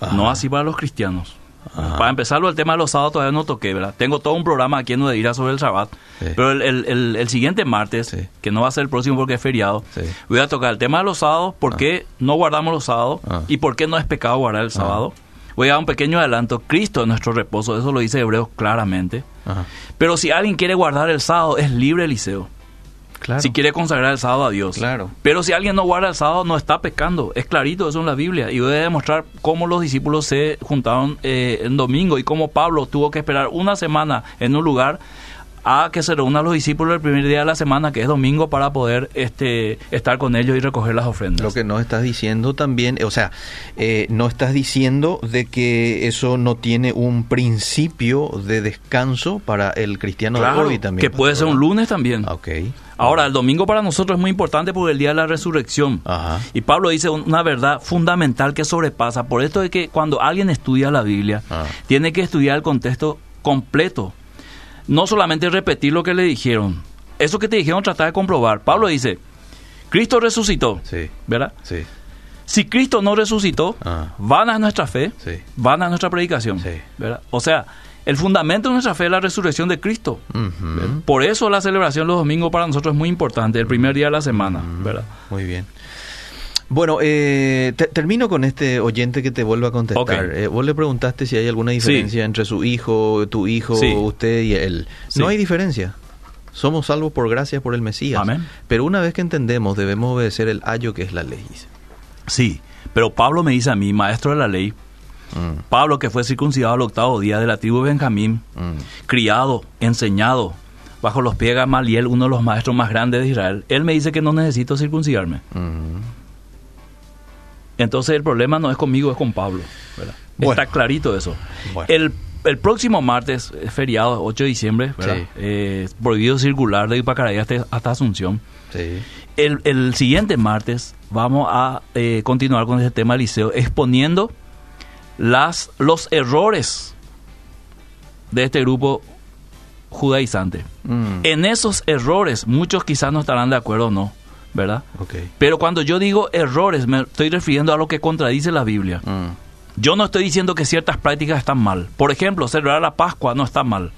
Ajá. no así para los cristianos. Ajá. Para empezarlo, el tema de los sábados todavía no toqué, ¿verdad? Tengo todo un programa aquí en donde irá sobre el Shabbat, Sí. pero el, el- el- el siguiente martes, Sí. que no va a ser el próximo porque es feriado, Sí. voy a tocar el tema de los sábados, por qué no guardamos los sábados Ah. y por qué no es pecado guardar el sábado. Voy a dar un pequeño adelanto. Cristo es nuestro reposo, eso lo dice Hebreos claramente. Pero si alguien quiere guardar el sábado, es libre, Eliseo. Claro. Si quiere consagrar el sábado a Dios. Claro. Pero si alguien no guarda el sábado, no está pecando. Es clarito eso en la Biblia. Y voy a demostrar cómo los discípulos se juntaron eh, en domingo y cómo Pablo tuvo que esperar una semana en un lugar a que se reúnan los discípulos el primer día de la semana, que es domingo, para poder este, estar con ellos y recoger las ofrendas. Lo que no estás diciendo también, o sea, eh, no estás diciendo de que eso no tiene un principio de descanso para el cristiano Claro, de hoy también. que puede ser un lunes también. Ok. Ahora, el domingo para nosotros es muy importante porque el día de la resurrección. Ajá. Y Pablo dice un- una verdad fundamental que sobrepasa. Por esto es que cuando alguien estudia la Biblia, Ah. tiene que estudiar el contexto completo. No solamente repetir lo que le dijeron. Eso que te dijeron tratar de comprobar. Pablo dice, Cristo resucitó. Sí. ¿Verdad? Sí. Si Cristo no resucitó, Ah. vana es nuestra fe, Sí. vana es nuestra predicación. Sí. ¿verdad? O sea, el fundamento de nuestra fe es la resurrección de Cristo. Por eso la celebración los domingos para nosotros es muy importante, el primer día de la semana, ¿verdad? Muy bien. Bueno, eh, te- termino con este oyente que te vuelve a contestar. Eh, vos le preguntaste si hay alguna diferencia entre su hijo, tu hijo, Sí. usted y él. Sí. No hay diferencia. Somos salvos por gracia por el Mesías. Amén. Pero una vez que entendemos, debemos obedecer el ayo que es la ley. Sí, pero Pablo me dice a mí, maestro de la ley, Mm, Pablo que fue circuncidado al octavo día de la tribu de Benjamín, mm, criado, enseñado, bajo los pies de Gamaliel, uno de los maestros más grandes de Israel, él me dice que no necesito circuncidarme. mm. Entonces el problema no es conmigo, es con Pablo. ¿verdad? Bueno. Está clarito eso. Bueno. El, el próximo martes, es feriado, 8 de diciembre, ¿verdad? Sí. Eh, prohibido circular de Ipacaray hasta, hasta Asunción. Sí. El, el siguiente martes vamos a eh, continuar con este tema, Liceo, exponiendo las, los errores de este grupo judaizante. Mm, En esos errores, muchos quizás no estarán de acuerdo o no, ¿verdad? ok. Pero cuando yo digo errores, me estoy refiriendo a lo que contradice la Biblia. Mm, Yo no estoy diciendo que ciertas prácticas están mal. Por ejemplo, celebrar la Pascua no está mal.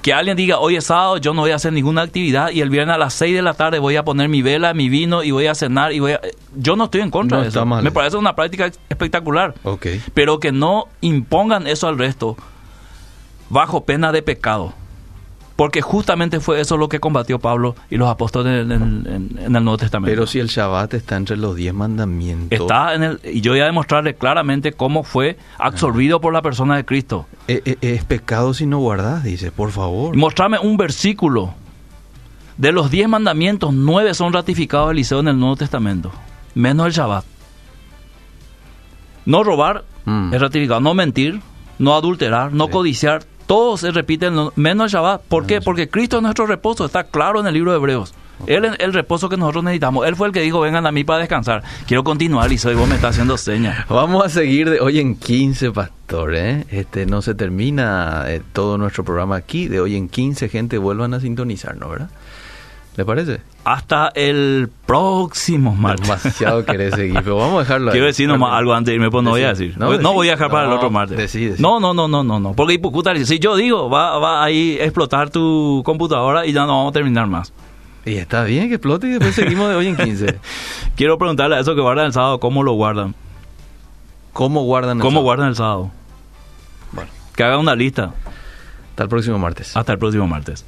Que alguien diga, hoy es sábado, yo no voy a hacer ninguna actividad y el viernes a las 6 de la tarde voy a poner mi vela, mi vino y voy a cenar y voy a... Yo no estoy en contra No de está eso. mal. Me parece una práctica espectacular. ok. Pero que no impongan eso al resto bajo pena de pecado. Porque justamente fue eso lo que combatió Pablo y los apóstoles en, en- en el Nuevo Testamento. Pero si el Shabbat está entre los diez mandamientos, Está en el, y yo voy a demostrarle claramente cómo fue absorbido por la persona de Cristo. eh, eh, es pecado si no guardas, dice, por favor. Y mostrarme un versículo. De los diez mandamientos, nueve son ratificados Eliseo en el Nuevo Testamento. Menos el Shabbat. No robar Mm. es ratificado. No mentir, no adulterar, no Sí. codiciar. Todo se repite, en lo- menos el Shabbat. ¿Por qué? Porque Cristo es nuestro reposo. Está claro en el libro de Hebreos. Él es el reposo que nosotros necesitamos. Él fue el que dijo, vengan a mí para descansar. Quiero continuar, y vos me estás haciendo señas. Vamos a seguir de hoy en 15, pastor. ¿eh? Este no se termina eh, todo nuestro programa aquí. De hoy en 15, gente, vuelvan a sintonizarnos, ¿verdad? ¿Le parece? Hasta el próximo martes. Demasiado querés seguir, pero vamos a dejarlo ahí. Quiero decir nomás algo antes de irme, pues no voy a decir. No, decí. voy a dejar para el otro martes. decí, decí. No, no, no, no, no, no. Porque si yo digo, va, va ahí a explotar tu computadora y ya no vamos a terminar más. Y está bien que explote y después seguimos de hoy en 15. Quiero preguntarle a esos que guardan el sábado, ¿cómo lo guardan? ¿Cómo guardan el ¿Cómo sábado? guardan el sábado? Bueno, Que haga una lista. hasta el próximo martes. Hasta el próximo martes.